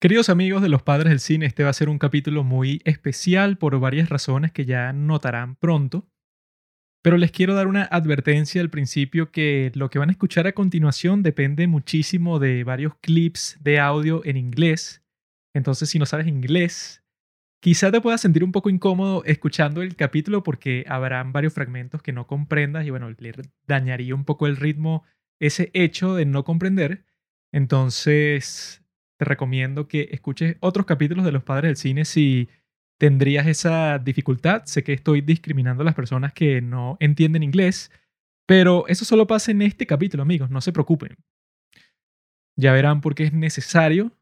Queridos amigos de los padres del cine, este va a ser un capítulo muy especial por varias razones que ya notarán pronto. Pero les quiero dar una advertencia al principio que lo que van a escuchar a continuación depende muchísimo de varios clips de audio en inglés. Entonces, si no sabes inglés, quizá te puedas sentir un poco incómodo escuchando el capítulo porque habrán varios fragmentos que no comprendas y bueno, le dañaría un poco el ritmo ese hecho de no comprender. Entonces, te recomiendo que escuches otros capítulos de Los Padres del Cine si tendrías esa dificultad. Sé que estoy discriminando a las personas que no entienden inglés, pero eso solo pasa en este capítulo, amigos, no se preocupen. Ya verán por qué es necesario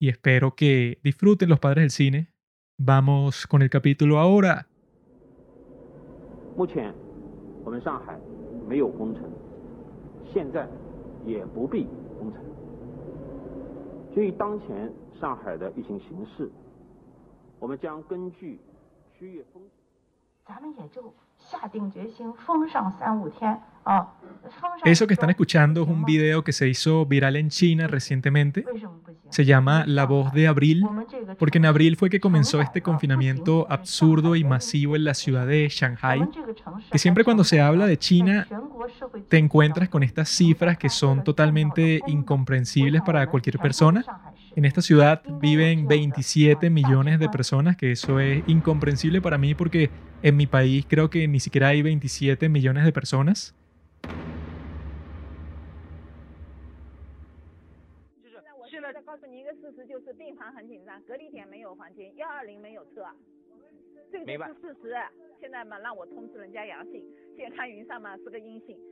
y espero que disfruten Los Padres del Cine. Vamos con el capítulo ahora. 基于当前上海的疫情形势，我们将根据区域风险，咱们也就下定决心封上三五天。Eso que están escuchando es un video que se hizo viral en China recientemente. Se llama La voz de abril, porque en abril fue que comenzó este confinamiento absurdo y masivo en la ciudad de Shanghai. Que siempre cuando se habla de China te encuentras con estas cifras que son totalmente incomprensibles para cualquier persona. En esta ciudad viven 27 millones de personas, que eso es incomprensible para mí porque en mi país creo que ni siquiera hay 27 millones de personas.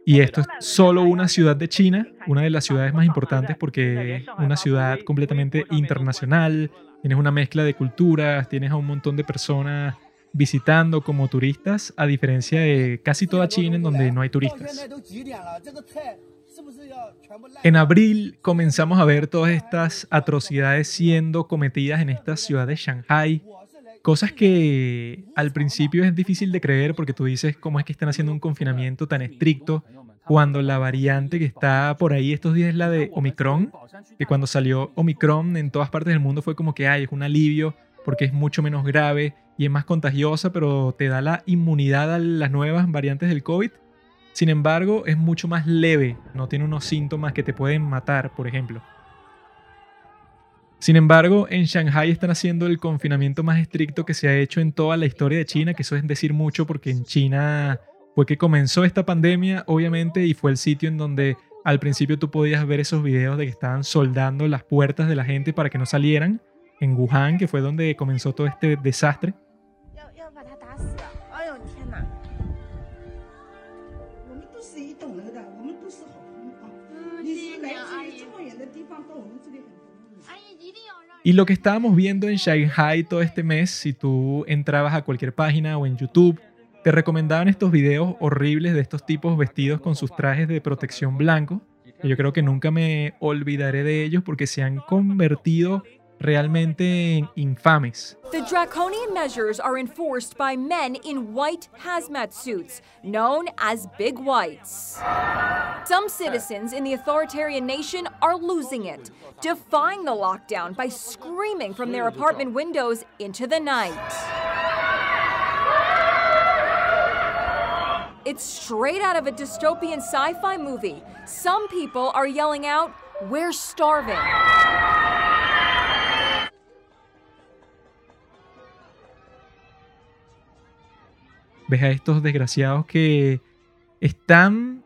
Y esto es solo una ciudad de China, una de las ciudades más importantes porque es una ciudad completamente internacional, tienes una mezcla de culturas, tienes a un montón de personas visitando como turistas, a diferencia de casi toda China en donde no hay turistas. En abril comenzamos a ver todas estas atrocidades siendo cometidas en esta ciudad de Shanghai. Cosas que al principio es difícil de creer porque tú dices cómo es que están haciendo un confinamiento tan estricto cuando la variante que está por ahí estos días es la de Omicron, que cuando salió Omicron en todas partes del mundo fue como que hay es un alivio porque es mucho menos grave y es más contagiosa, pero te da la inmunidad a las nuevas variantes del COVID. Sin embargo, es mucho más leve, no tiene unos síntomas que te pueden matar, por ejemplo. Sin embargo, en Shanghai están haciendo el confinamiento más estricto que se ha hecho en toda la historia de China, que eso es decir mucho porque en China fue que comenzó esta pandemia, obviamente, y fue el sitio en donde al principio tú podías ver esos videos de que estaban soldando las puertas de la gente para que no salieran, en Wuhan, que fue donde comenzó todo este desastre. Y lo que estábamos viendo en Shanghai todo este mes, si tú entrabas a cualquier página o en YouTube, te recomendaban estos videos horribles de estos tipos vestidos con sus trajes de protección blanco. Y yo creo que nunca me olvidaré de ellos porque se han convertido realmente infames. The draconian measures are enforced by men in white hazmat suits, known as big whites. Some citizens in the authoritarian nation are losing it, defying the lockdown by screaming from their apartment windows into the night. It's straight out of a dystopian sci fi movie. Some people are yelling out, We're starving. Ves a estos desgraciados que están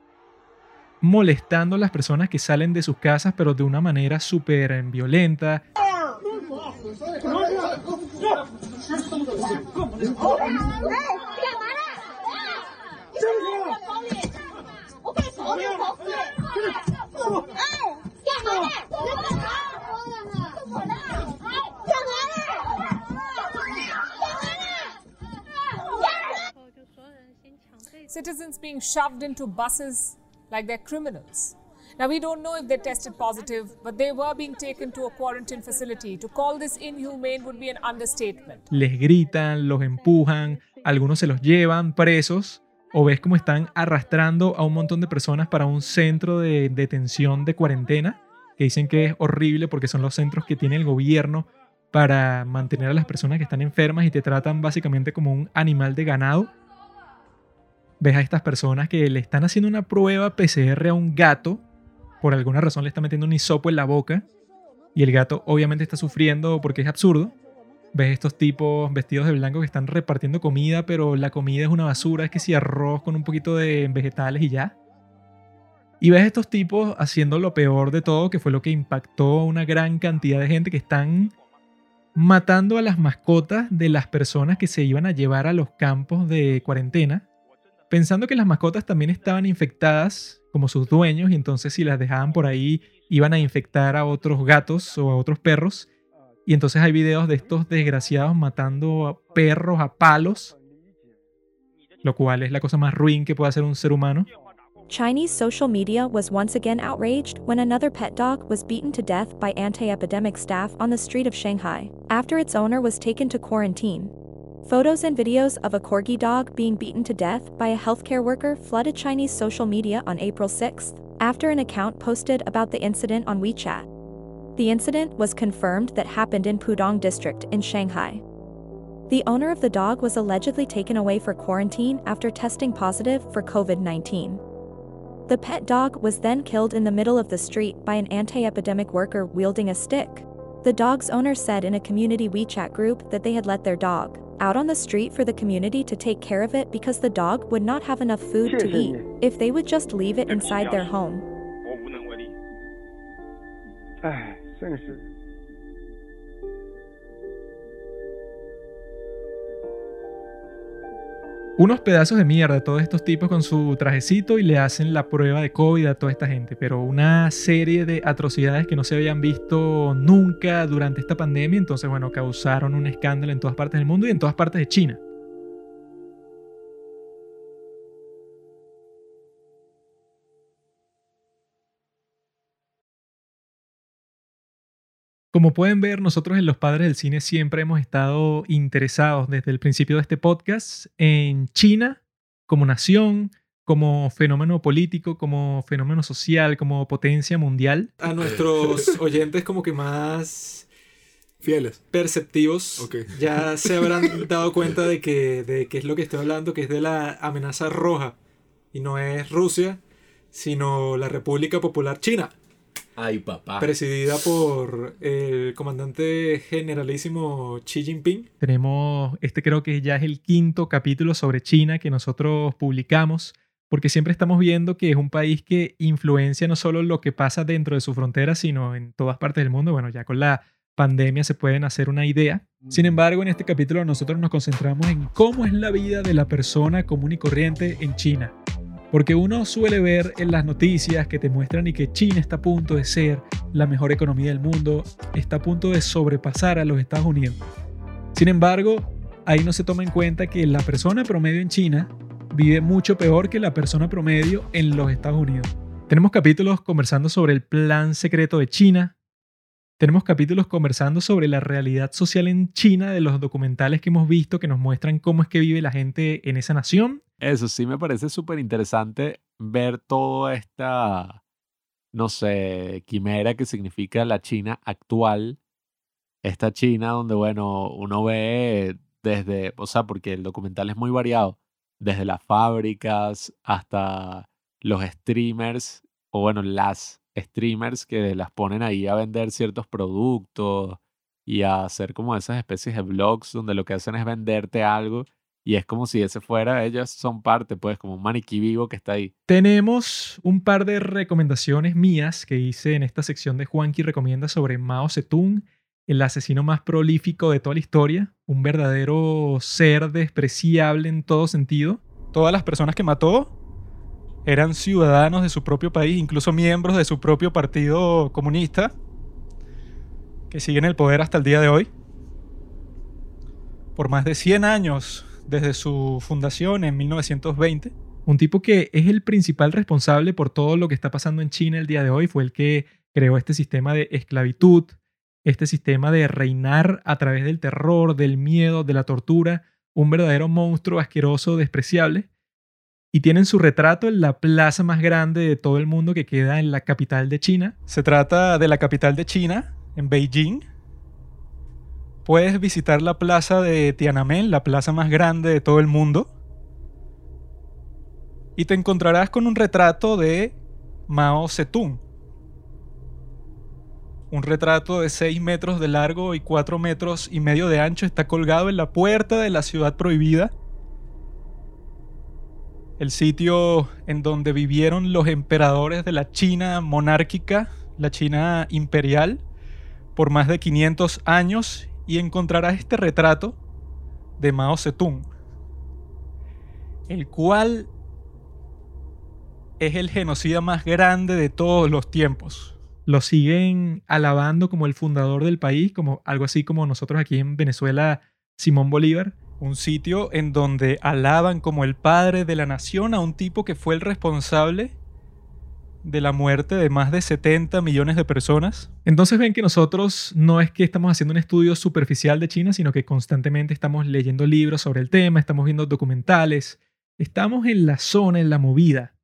molestando a las personas que salen de sus casas, pero de una manera súper violenta. Citizens being shoved into buses like they're criminals. Now, we don't know if they tested positive, but they were being taken to a quarantine facility. To call this inhumane would be an understatement. Les gritan, los empujan, algunos se los llevan presos, o ves cómo están arrastrando a un montón de personas para un centro de detención de cuarentena que dicen que es horrible porque son los centros que tiene el gobierno para mantener a las personas que están enfermas y te tratan básicamente como un animal de ganado. Ves a estas personas que le están haciendo una prueba PCR a un gato, por alguna razón le está metiendo un hisopo en la boca y el gato obviamente está sufriendo porque es absurdo. Ves estos tipos vestidos de blanco que están repartiendo comida, pero la comida es una basura, es que si arroz con un poquito de vegetales y ya. Y ves estos tipos haciendo lo peor de todo, que fue lo que impactó a una gran cantidad de gente que están matando a las mascotas de las personas que se iban a llevar a los campos de cuarentena, pensando que las mascotas también estaban infectadas como sus dueños y entonces si las dejaban por ahí iban a infectar a otros gatos o a otros perros. Y entonces hay videos de estos desgraciados matando a perros a palos, lo cual es la cosa más ruin que puede hacer un ser humano. Chinese social media was once again outraged when another pet dog was beaten to death by anti epidemic staff on the street of Shanghai, after its owner was taken to quarantine. Photos and videos of a corgi dog being beaten to death by a healthcare worker flooded Chinese social media on April 6, after an account posted about the incident on WeChat. The incident was confirmed that happened in Pudong district in Shanghai. The owner of the dog was allegedly taken away for quarantine after testing positive for COVID 19. The pet dog was then killed in the middle of the street by an anti epidemic worker wielding a stick. The dog's owner said in a community WeChat group that they had let their dog out on the street for the community to take care of it because the dog would not have enough food to eat. If they would just leave it inside their home. Unos pedazos de mierda todos estos tipos con su trajecito y le hacen la prueba de COVID a toda esta gente. Pero una serie de atrocidades que no se habían visto nunca durante esta pandemia. Entonces, bueno, causaron un escándalo en todas partes del mundo y en todas partes de China. Como pueden ver, nosotros en Los Padres del Cine siempre hemos estado interesados desde el principio de este podcast en China como nación, como fenómeno político, como fenómeno social, como potencia mundial. A nuestros oyentes como que más fieles, perceptivos, ya se habrán dado cuenta de que, de qué es lo que estoy hablando, que es de la amenaza roja. Y no es Rusia, sino la República Popular China. Ay, papá. Presidida por el comandante generalísimo Xi Jinping. Tenemos, este creo que ya es el quinto capítulo sobre China que nosotros publicamos, porque siempre estamos viendo que es un país que influencia no solo lo que pasa dentro de su frontera, sino en todas partes del mundo. Bueno, ya con la pandemia se pueden hacer una idea. Sin embargo, en este capítulo nosotros nos concentramos en cómo es la vida de la persona común y corriente en China. Porque uno suele ver en las noticias que te muestran y que China está a punto de ser la mejor economía del mundo, está a punto de sobrepasar a los Estados Unidos. Sin embargo, ahí no se toma en cuenta que la persona promedio en China vive mucho peor que la persona promedio en los Estados Unidos. Tenemos capítulos conversando sobre el plan secreto de China. Tenemos capítulos conversando sobre la realidad social en China de los documentales que hemos visto que nos muestran cómo es que vive la gente en esa nación. Eso sí me parece súper interesante ver toda esta, no sé, quimera que significa la China actual. Esta China donde, bueno, uno ve desde, o sea, porque el documental es muy variado, desde las fábricas hasta los streamers, o bueno, las streamers que las ponen ahí a vender ciertos productos y a hacer como esas especies de blogs donde lo que hacen es venderte algo y es como si ese fuera, ellas son parte, pues, como un maniquí vivo que está ahí. Tenemos un par de recomendaciones mías que hice en esta sección de Juanqui Recomienda sobre Mao Zedong, el asesino más prolífico de toda la historia, un verdadero ser despreciable en todo sentido. Todas las personas que mató eran ciudadanos de su propio país, incluso miembros de su propio partido comunista, que siguen el poder hasta el día de hoy. Por más de 100 años desde su fundación en 1920. Un tipo que es el principal responsable por todo lo que está pasando en China el día de hoy. Fue el que creó este sistema de esclavitud, este sistema de reinar a través del terror, del miedo, de la tortura. Un verdadero monstruo asqueroso, despreciable. y tienen su retrato en la plaza más grande de todo el mundo que queda en la capital de China. Se trata de la capital de China, en Beijing. Puedes visitar la plaza de Tiananmen, la plaza más grande de todo el mundo. Y te encontrarás con un retrato de Mao Zedong. Un retrato de 6 metros de largo y 4 metros y medio de ancho está colgado en la puerta de la ciudad prohibida el sitio en donde vivieron los emperadores de la China monárquica, la China imperial, por más de 500 años y encontrarás este retrato de Mao Zedong, el cual es el genocida más grande de todos los tiempos. Lo siguen alabando como el fundador del país, como algo así como nosotros aquí en Venezuela, Simón Bolívar un sitio en donde alaban como el padre de la nación a un tipo que fue el responsable de la muerte de más de 70 millones de personas. Entonces ven que nosotros no es que estamos haciendo un estudio superficial de China, sino que constantemente estamos leyendo libros sobre el tema, estamos viendo documentales, estamos en la zona, en la movida.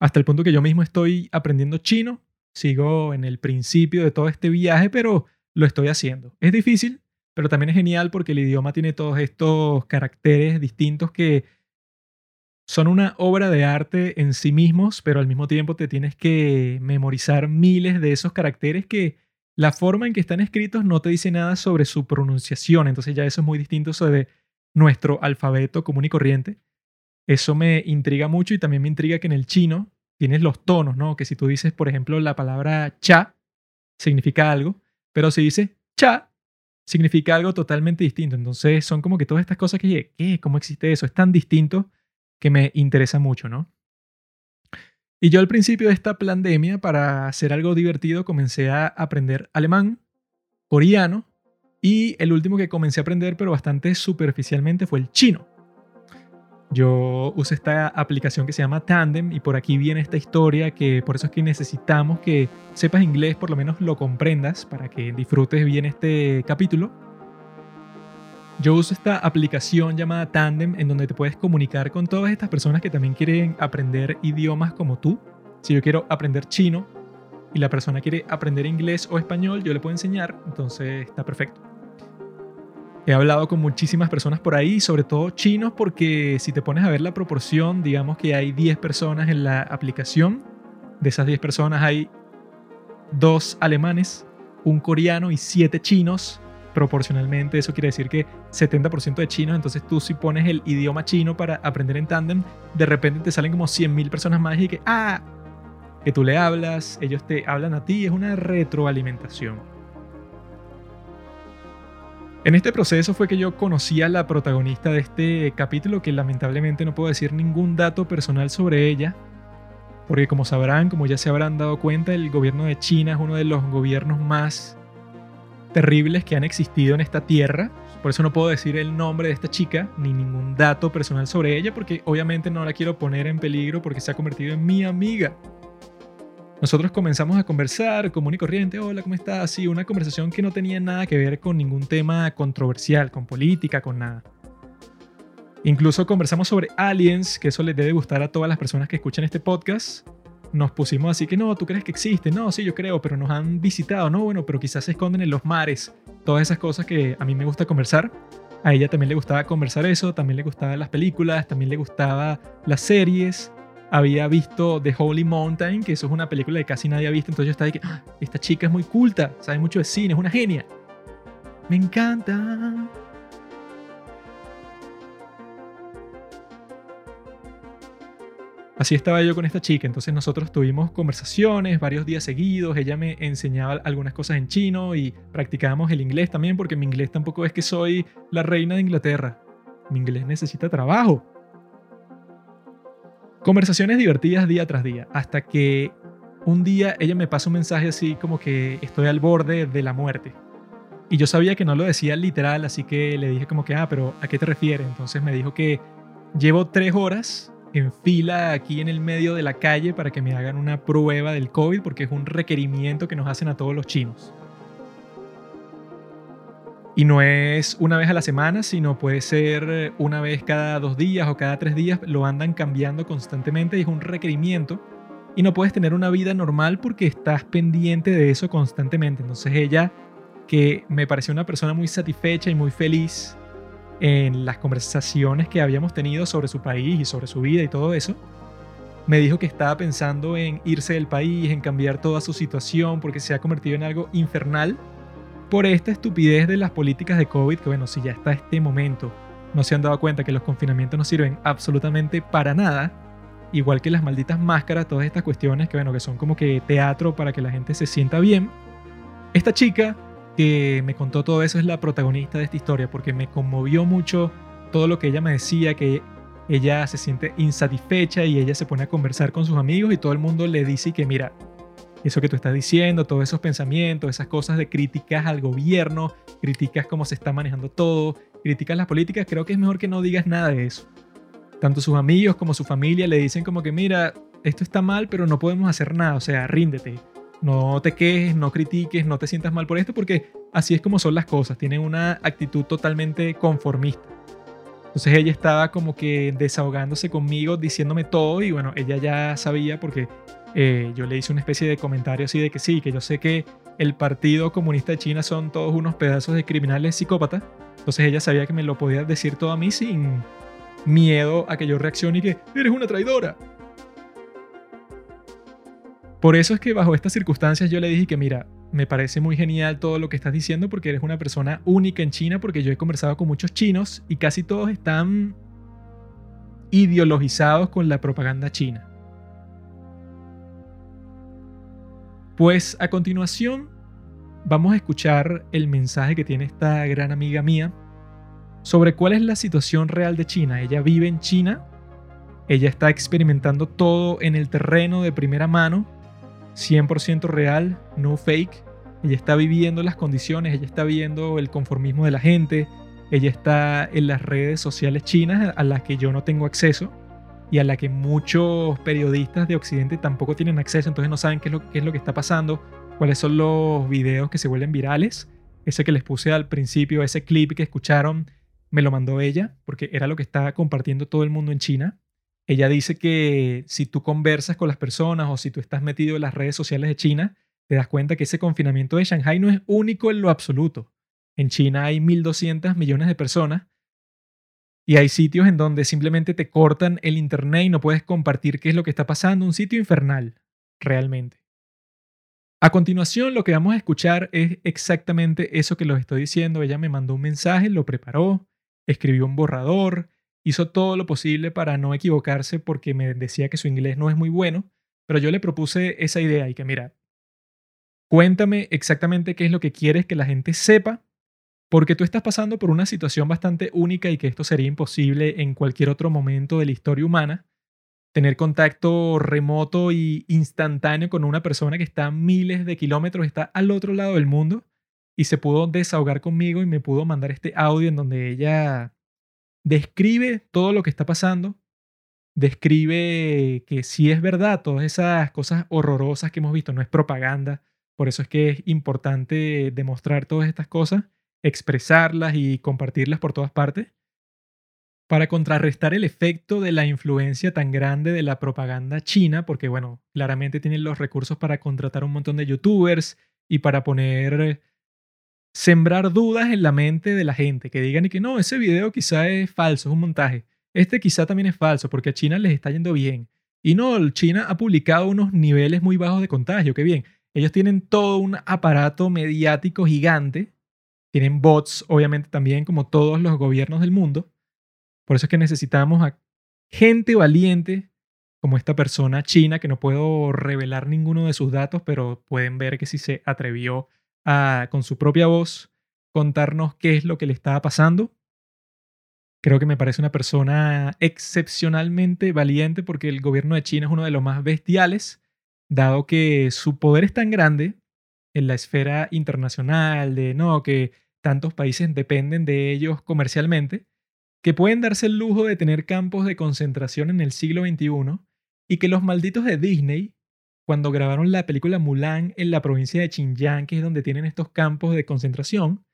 Hasta el punto que yo mismo estoy aprendiendo chino, sigo en el principio de todo este viaje, pero lo estoy haciendo. Es difícil, pero también es genial porque el idioma tiene todos estos caracteres distintos que son una obra de arte en sí mismos, pero al mismo tiempo te tienes que memorizar miles de esos caracteres que la forma en que están escritos no te dice nada sobre su pronunciación, entonces ya eso es muy distinto sobre nuestro alfabeto común y corriente. Eso me intriga mucho y también me intriga que en el chino tienes los tonos, ¿no? Que si tú dices, por ejemplo, la palabra cha, significa algo, pero si dices cha, significa algo totalmente distinto. Entonces son como que todas estas cosas que, ¿qué? ¿Cómo existe eso? Es tan distinto que me interesa mucho, ¿no? Y yo al principio de esta pandemia, para hacer algo divertido, comencé a aprender alemán, coreano, y el último que comencé a aprender, pero bastante superficialmente, fue el chino. Yo uso esta aplicación que se llama Tandem y por aquí viene esta historia que por eso es que necesitamos que sepas inglés, por lo menos lo comprendas para que disfrutes bien este capítulo. Yo uso esta aplicación llamada Tandem en donde te puedes comunicar con todas estas personas que también quieren aprender idiomas como tú. Si yo quiero aprender chino y la persona quiere aprender inglés o español, yo le puedo enseñar, entonces está perfecto. He hablado con muchísimas personas por ahí, sobre todo chinos, porque si te pones a ver la proporción, digamos que hay 10 personas en la aplicación. De esas 10 personas hay dos alemanes, un coreano y 7 chinos. Proporcionalmente, eso quiere decir que 70% de chinos. Entonces, tú, si pones el idioma chino para aprender en tandem, de repente te salen como 100.000 personas más y que, ah, que tú le hablas, ellos te hablan a ti. Es una retroalimentación. En este proceso fue que yo conocí a la protagonista de este capítulo, que lamentablemente no puedo decir ningún dato personal sobre ella, porque como sabrán, como ya se habrán dado cuenta, el gobierno de China es uno de los gobiernos más terribles que han existido en esta tierra. Por eso no puedo decir el nombre de esta chica ni ningún dato personal sobre ella, porque obviamente no la quiero poner en peligro porque se ha convertido en mi amiga. Nosotros comenzamos a conversar, común y corriente, hola, ¿cómo estás? Sí, una conversación que no tenía nada que ver con ningún tema controversial, con política, con nada. Incluso conversamos sobre aliens, que eso les debe gustar a todas las personas que escuchan este podcast. Nos pusimos así que no, tú crees que existe, no, sí, yo creo, pero nos han visitado, no, bueno, pero quizás se esconden en los mares. Todas esas cosas que a mí me gusta conversar. A ella también le gustaba conversar eso, también le gustaban las películas, también le gustaba las series había visto The Holy Mountain, que eso es una película que casi nadie ha visto, entonces yo estaba de que, ah, esta chica es muy culta, sabe mucho de cine, es una genia. Me encanta. Así estaba yo con esta chica, entonces nosotros tuvimos conversaciones varios días seguidos, ella me enseñaba algunas cosas en chino y practicábamos el inglés también, porque mi inglés tampoco es que soy la reina de Inglaterra, mi inglés necesita trabajo. Conversaciones divertidas día tras día, hasta que un día ella me pasa un mensaje así como que estoy al borde de la muerte. Y yo sabía que no lo decía literal, así que le dije como que, ah, pero ¿a qué te refieres? Entonces me dijo que llevo tres horas en fila aquí en el medio de la calle para que me hagan una prueba del COVID porque es un requerimiento que nos hacen a todos los chinos. Y no es una vez a la semana, sino puede ser una vez cada dos días o cada tres días. Lo andan cambiando constantemente y es un requerimiento. Y no puedes tener una vida normal porque estás pendiente de eso constantemente. Entonces ella, que me pareció una persona muy satisfecha y muy feliz en las conversaciones que habíamos tenido sobre su país y sobre su vida y todo eso, me dijo que estaba pensando en irse del país, en cambiar toda su situación porque se ha convertido en algo infernal por esta estupidez de las políticas de COVID, que bueno, si ya está este momento no se han dado cuenta que los confinamientos no sirven absolutamente para nada, igual que las malditas máscaras, todas estas cuestiones que bueno, que son como que teatro para que la gente se sienta bien. Esta chica que me contó todo eso es la protagonista de esta historia porque me conmovió mucho todo lo que ella me decía, que ella se siente insatisfecha y ella se pone a conversar con sus amigos y todo el mundo le dice que mira, eso que tú estás diciendo, todos esos pensamientos, esas cosas de críticas al gobierno, críticas cómo se está manejando todo, críticas las políticas, creo que es mejor que no digas nada de eso. Tanto sus amigos como su familia le dicen como que mira, esto está mal, pero no podemos hacer nada, o sea, ríndete. No te quejes, no critiques, no te sientas mal por esto, porque así es como son las cosas, tienen una actitud totalmente conformista. Entonces ella estaba como que desahogándose conmigo, diciéndome todo y bueno, ella ya sabía porque eh, yo le hice una especie de comentario así de que sí, que yo sé que el Partido Comunista de China son todos unos pedazos de criminales psicópatas. Entonces ella sabía que me lo podía decir todo a mí sin miedo a que yo reaccione y que eres una traidora. Por eso es que bajo estas circunstancias yo le dije que mira, me parece muy genial todo lo que estás diciendo porque eres una persona única en China porque yo he conversado con muchos chinos y casi todos están ideologizados con la propaganda china. Pues a continuación vamos a escuchar el mensaje que tiene esta gran amiga mía sobre cuál es la situación real de China. Ella vive en China, ella está experimentando todo en el terreno de primera mano 100% real, no fake. Ella está viviendo las condiciones, ella está viendo el conformismo de la gente, ella está en las redes sociales chinas a las que yo no tengo acceso y a la que muchos periodistas de Occidente tampoco tienen acceso, entonces no saben qué es lo, qué es lo que está pasando, cuáles son los videos que se vuelven virales. Ese que les puse al principio, ese clip que escucharon, me lo mandó ella, porque era lo que estaba compartiendo todo el mundo en China. Ella dice que si tú conversas con las personas o si tú estás metido en las redes sociales de China, te das cuenta que ese confinamiento de Shanghai no es único en lo absoluto. En China hay 1.200 millones de personas y hay sitios en donde simplemente te cortan el internet y no puedes compartir qué es lo que está pasando. Un sitio infernal, realmente. A continuación, lo que vamos a escuchar es exactamente eso que les estoy diciendo. Ella me mandó un mensaje, lo preparó, escribió un borrador, hizo todo lo posible para no equivocarse porque me decía que su inglés no es muy bueno, pero yo le propuse esa idea y que mira, cuéntame exactamente qué es lo que quieres que la gente sepa, porque tú estás pasando por una situación bastante única y que esto sería imposible en cualquier otro momento de la historia humana, tener contacto remoto y instantáneo con una persona que está miles de kilómetros, está al otro lado del mundo y se pudo desahogar conmigo y me pudo mandar este audio en donde ella describe todo lo que está pasando, describe que si es verdad, todas esas cosas horrorosas que hemos visto, no es propaganda, por eso es que es importante demostrar todas estas cosas, expresarlas y compartirlas por todas partes, para contrarrestar el efecto de la influencia tan grande de la propaganda china, porque bueno, claramente tienen los recursos para contratar un montón de youtubers y para poner sembrar dudas en la mente de la gente, que digan y que no, ese video quizá es falso, es un montaje. Este quizá también es falso porque a China les está yendo bien. Y no, China ha publicado unos niveles muy bajos de contagio, qué bien. Ellos tienen todo un aparato mediático gigante, tienen bots obviamente también como todos los gobiernos del mundo. Por eso es que necesitamos a gente valiente como esta persona china que no puedo revelar ninguno de sus datos, pero pueden ver que sí se atrevió con su propia voz, contarnos qué es lo que le estaba pasando. Creo que me parece una persona excepcionalmente valiente porque el gobierno de China es uno de los más bestiales, dado que su poder es tan grande en la esfera internacional, de no, que tantos países dependen de ellos comercialmente, que pueden darse el lujo de tener campos de concentración en el siglo XXI y que los malditos de Disney cuando grabaron la película Mulan en la provincia de Xinjiang, que es donde tienen estos campos de concentración,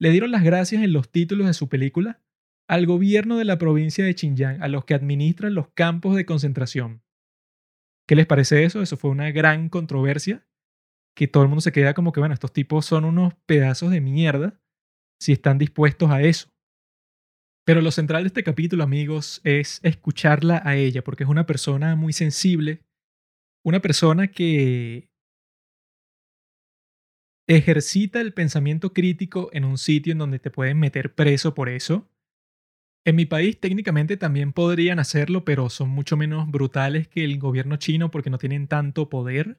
le dieron las gracias en los títulos de su película al gobierno de la provincia de Xinjiang, a los que administran los campos de concentración. ¿Qué les parece eso? Eso fue una gran controversia, que todo el mundo se queda como que, bueno, estos tipos son unos pedazos de mierda si están dispuestos a eso. Pero lo central de este capítulo, amigos, es escucharla a ella, porque es una persona muy sensible, una persona que ejercita el pensamiento crítico en un sitio en donde te pueden meter preso por eso. En mi país técnicamente también podrían hacerlo, pero son mucho menos brutales que el gobierno chino porque no tienen tanto poder.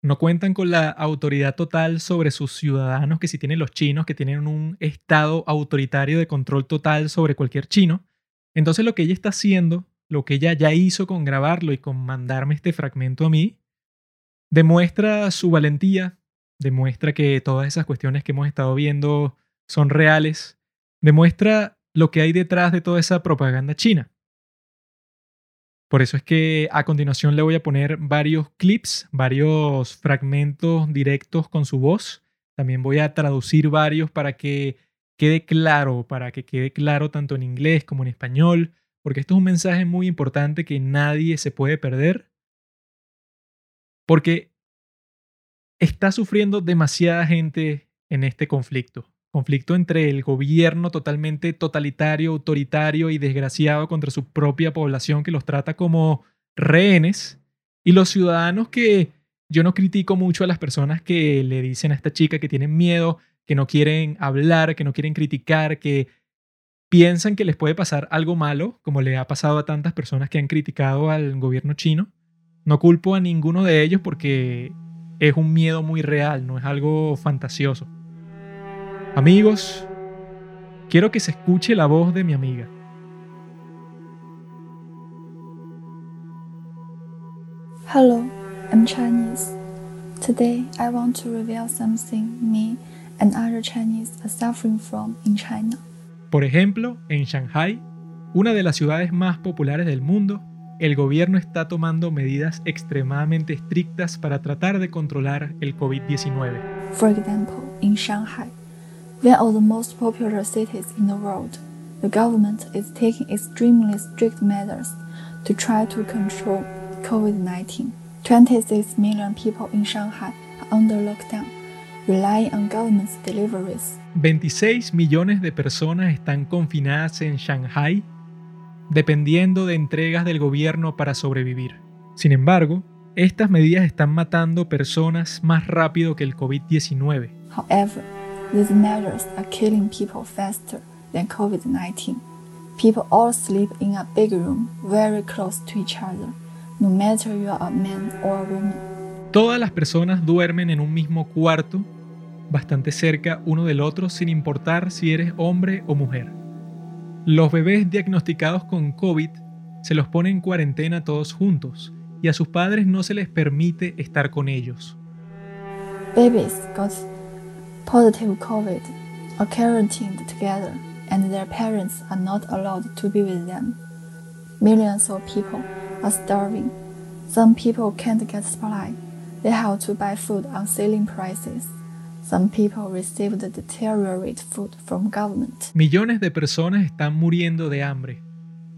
No cuentan con la autoridad total sobre sus ciudadanos que si tienen los chinos, que tienen un estado autoritario de control total sobre cualquier chino. Entonces lo que ella está haciendo, lo que ella ya hizo con grabarlo y con mandarme este fragmento a mí, demuestra su valentía, demuestra que todas esas cuestiones que hemos estado viendo son reales, demuestra lo que hay detrás de toda esa propaganda china. Por eso es que a continuación le voy a poner varios clips, varios fragmentos directos con su voz. También voy a traducir varios para que quede claro, para que quede claro tanto en inglés como en español, porque esto es un mensaje muy importante que nadie se puede perder. Porque está sufriendo demasiada gente en este conflicto conflicto entre el gobierno totalmente totalitario, autoritario y desgraciado contra su propia población que los trata como rehenes y los ciudadanos que yo no critico mucho a las personas que le dicen a esta chica que tienen miedo, que no quieren hablar, que no quieren criticar, que piensan que les puede pasar algo malo, como le ha pasado a tantas personas que han criticado al gobierno chino. No culpo a ninguno de ellos porque es un miedo muy real, no es algo fantasioso. Amigos, quiero que se escuche la voz de mi amiga. Hello, I'm Chinese. Today I want to reveal something me and other Chinese are suffering from in China. Por ejemplo, en Shanghai, una de las ciudades más populares del mundo, el gobierno está tomando medidas extremadamente estrictas para tratar de controlar el COVID-19. For example, in Shanghai, one of the most popular cities in the world, the government is taking extremely strict measures to try to control COVID 19. 26 million people in Shanghai are under lockdown, relying on government's deliveries. 26 millones de personas están confinadas en Shanghai, dependiendo de entregas del gobierno para sobrevivir. Sin embargo, estas medidas están matando personas más rápido que el COVID-19. However, these measures are killing people faster than COVID 19. People all sleep in a big room very close to each other, no matter you are a man or a woman. Todas las personas duermen en un mismo cuarto, bastante cerca uno del otro, sin importar si eres hombre o mujer. Los bebés diagnosticados con COVID se los ponen en cuarentena todos juntos y a sus padres no se les permite estar con ellos. Babies got positive COVID are quarantined together and their parents are not allowed to be with them. Millions of people are starving. Some people can't get supply. They have to buy food on ceiling prices. Some people receive the deteriorate food from government. Millones de personas están muriendo de hambre.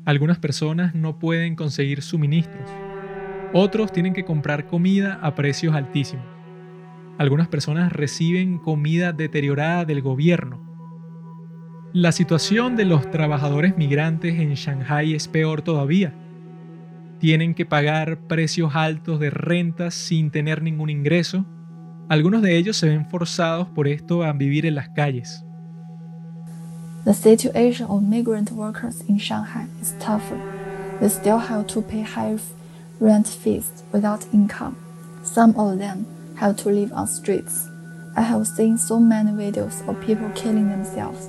Algunas personas no pueden conseguir suministros. Otros tienen que comprar comida a precios altísimos. Algunas personas reciben comida deteriorada del gobierno. La situación de los trabajadores migrantes en Shanghai es peor todavía. Tienen que pagar precios altos de rentas sin tener ningún ingreso. Algunos de ellos se ven forzados por esto a vivir en las calles. The situation of migrant workers in Shanghai is tougher. They still have to pay high rent fees without income. Some of them have to live on streets. I have seen so many videos of people killing themselves,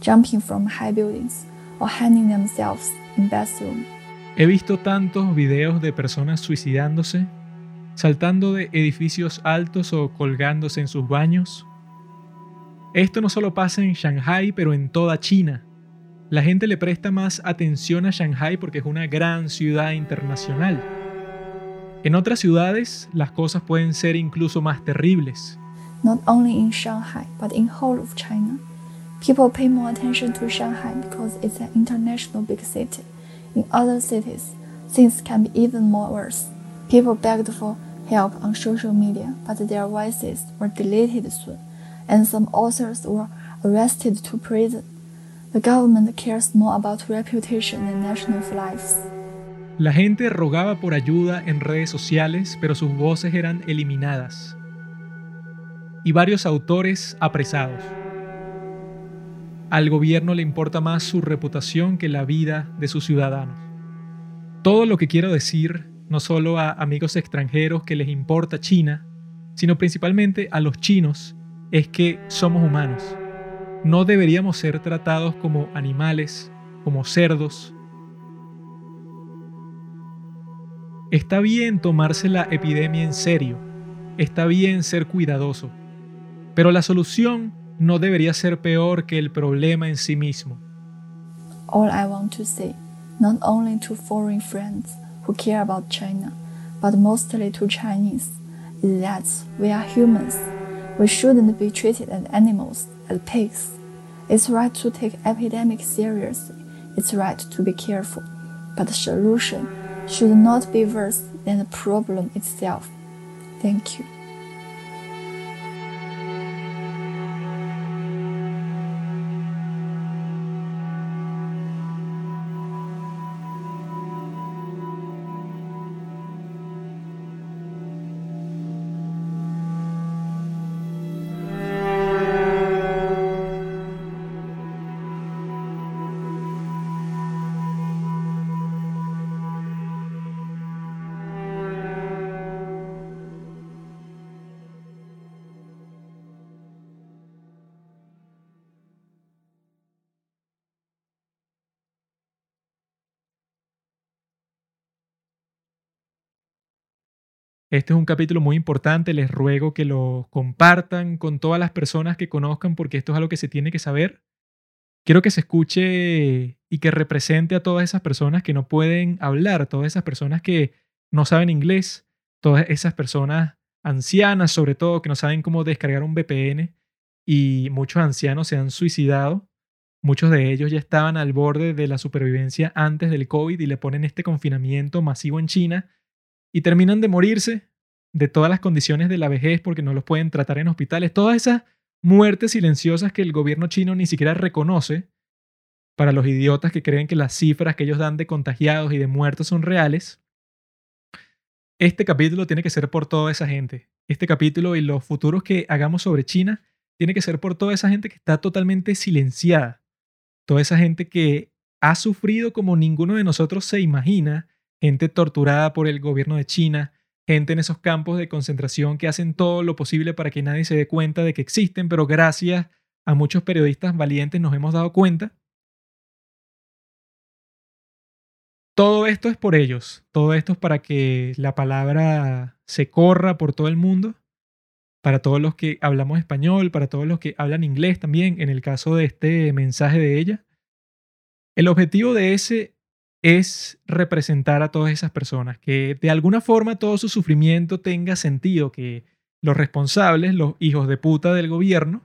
jumping from high buildings, or hanging themselves in bathroom. He visto tantos videos de personas suicidándose, saltando de edificios altos o colgándose en sus baños. Esto no solo pasa en Shanghai, pero en toda China. La gente le presta más atención a Shanghai porque es una gran ciudad internacional. En otras ciudades las cosas pueden ser incluso más terribles. not only in Shanghai but in whole of China. People pay more attention to Shanghai because it's an international big city. In other cities, things can be even more worse. People begged for help on social media, but their voices were deleted soon, and some authors were arrested to prison. The government cares more about reputation than national lives. La gente rogaba por ayuda en redes sociales, pero sus voces eran eliminadas. Y varios autores apresados. Al gobierno le importa más su reputación que la vida de sus ciudadanos. Todo lo que quiero decir, no solo a amigos extranjeros que les importa China, sino principalmente a los chinos, es que somos humanos. No deberíamos ser tratados como animales, como cerdos. Está bien tomarse la epidemia en serio, está bien ser cuidadoso, pero la solución no debería ser peor que el problema en sí mismo. All I want to say, not only to foreign friends who care about China, but mostly to Chinese, is that we are humans. We shouldn't be treated as animals, as pigs. It's right to take epidemic seriously. It's right to be careful. But the solution should not be worse than the problem itself. Thank you. Este es un capítulo muy importante, les ruego que lo compartan con todas las personas que conozcan porque esto es algo que se tiene que saber. Quiero que se escuche y que represente a todas esas personas que no pueden hablar, todas esas personas que no saben inglés, todas esas personas ancianas sobre todo que no saben cómo descargar un VPN y muchos ancianos se han suicidado. Muchos de ellos ya estaban al borde de la supervivencia antes del COVID y le ponen este confinamiento masivo en China y terminan de morirse de todas las condiciones de la vejez porque no los pueden tratar en hospitales. Todas esas muertes silenciosas que el gobierno chino ni siquiera reconoce para los idiotas que creen que las cifras que ellos dan de contagiados y de muertos son reales. Este capítulo tiene que ser por toda esa gente. Este capítulo y los futuros que hagamos sobre China tiene que ser por toda esa gente que está totalmente silenciada. Toda esa gente que ha sufrido como ninguno de nosotros se imagina gente torturada por el gobierno de China, gente en esos campos de concentración que hacen todo lo posible para que nadie se dé cuenta de que existen, pero gracias a muchos periodistas valientes nos hemos dado cuenta. Todo esto es por ellos, todo esto es para que la palabra se corra por todo el mundo, para todos los que hablamos español, para todos los que hablan inglés también, en el caso de este mensaje de ella. El objetivo de ese es representar a todas esas personas, que de alguna forma todo su sufrimiento tenga sentido, que los responsables, los hijos de puta del gobierno,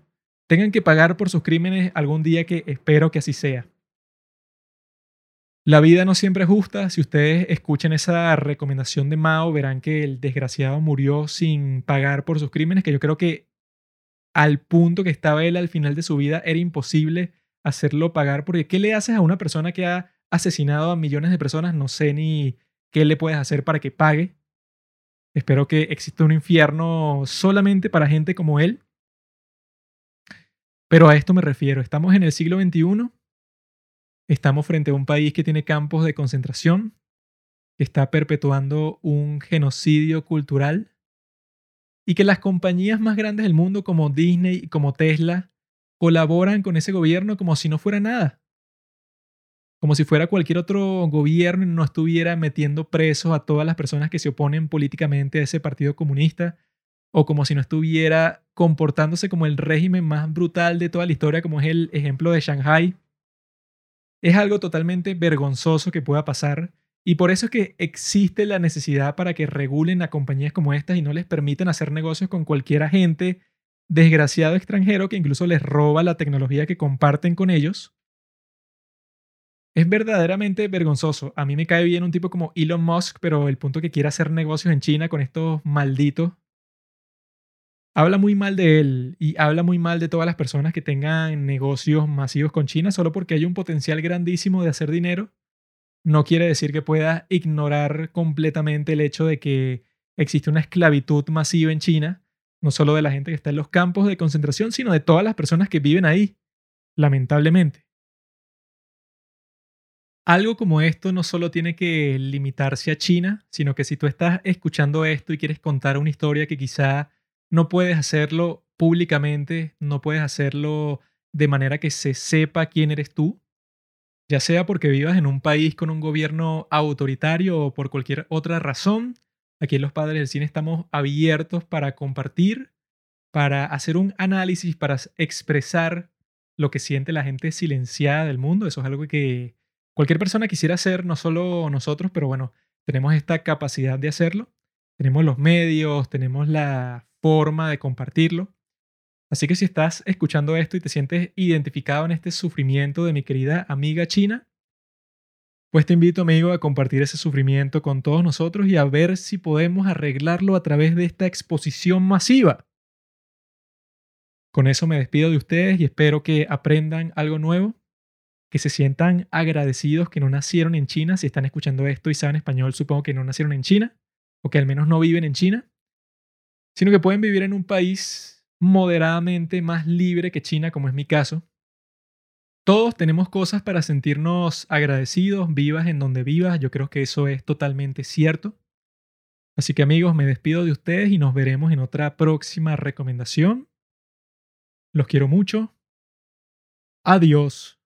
tengan que pagar por sus crímenes algún día que espero que así sea. La vida no siempre es justa. Si ustedes escuchan esa recomendación de Mao, verán que el desgraciado murió sin pagar por sus crímenes, que yo creo que al punto que estaba él al final de su vida era imposible hacerlo pagar, porque ¿qué le haces a una persona que ha asesinado a millones de personas, no sé ni qué le puedes hacer para que pague. Espero que exista un infierno solamente para gente como él. Pero a esto me refiero. Estamos en el siglo XXI. Estamos frente a un país que tiene campos de concentración, que está perpetuando un genocidio cultural y que las compañías más grandes del mundo como Disney y como Tesla colaboran con ese gobierno como si no fuera nada como si fuera cualquier otro gobierno y no estuviera metiendo presos a todas las personas que se oponen políticamente a ese partido comunista, o como si no estuviera comportándose como el régimen más brutal de toda la historia, como es el ejemplo de Shanghai. Es algo totalmente vergonzoso que pueda pasar, y por eso es que existe la necesidad para que regulen a compañías como estas y no les permitan hacer negocios con cualquier agente desgraciado extranjero que incluso les roba la tecnología que comparten con ellos. Es verdaderamente vergonzoso. A mí me cae bien un tipo como Elon Musk, pero el punto que quiere hacer negocios en China con estos malditos habla muy mal de él y habla muy mal de todas las personas que tengan negocios masivos con China solo porque hay un potencial grandísimo de hacer dinero. No quiere decir que pueda ignorar completamente el hecho de que existe una esclavitud masiva en China, no solo de la gente que está en los campos de concentración, sino de todas las personas que viven ahí, lamentablemente. Algo como esto no solo tiene que limitarse a China, sino que si tú estás escuchando esto y quieres contar una historia que quizá no puedes hacerlo públicamente, no puedes hacerlo de manera que se sepa quién eres tú, ya sea porque vivas en un país con un gobierno autoritario o por cualquier otra razón. Aquí en los padres del cine estamos abiertos para compartir, para hacer un análisis, para expresar lo que siente la gente silenciada del mundo. Eso es algo que cualquier persona quisiera hacer, no solo nosotros, pero bueno, tenemos esta capacidad de hacerlo. Tenemos los medios, tenemos la forma de compartirlo. Así que si estás escuchando esto y te sientes identificado en este sufrimiento de mi querida amiga China, pues te invito, amigo, a compartir ese sufrimiento con todos nosotros y a ver si podemos arreglarlo a través de esta exposición masiva. Con eso me despido de ustedes y espero que aprendan algo nuevo, que se sientan agradecidos que no nacieron en China. Si están escuchando esto y saben español, supongo que no nacieron en China, o que al menos no viven en China sino que pueden vivir en un país moderadamente más libre que China, como es mi caso. Todos tenemos cosas para sentirnos agradecidos, vivas en donde vivas, yo creo que eso es totalmente cierto. Así que amigos, me despido de ustedes y nos veremos en otra próxima recomendación. Los quiero mucho. Adiós.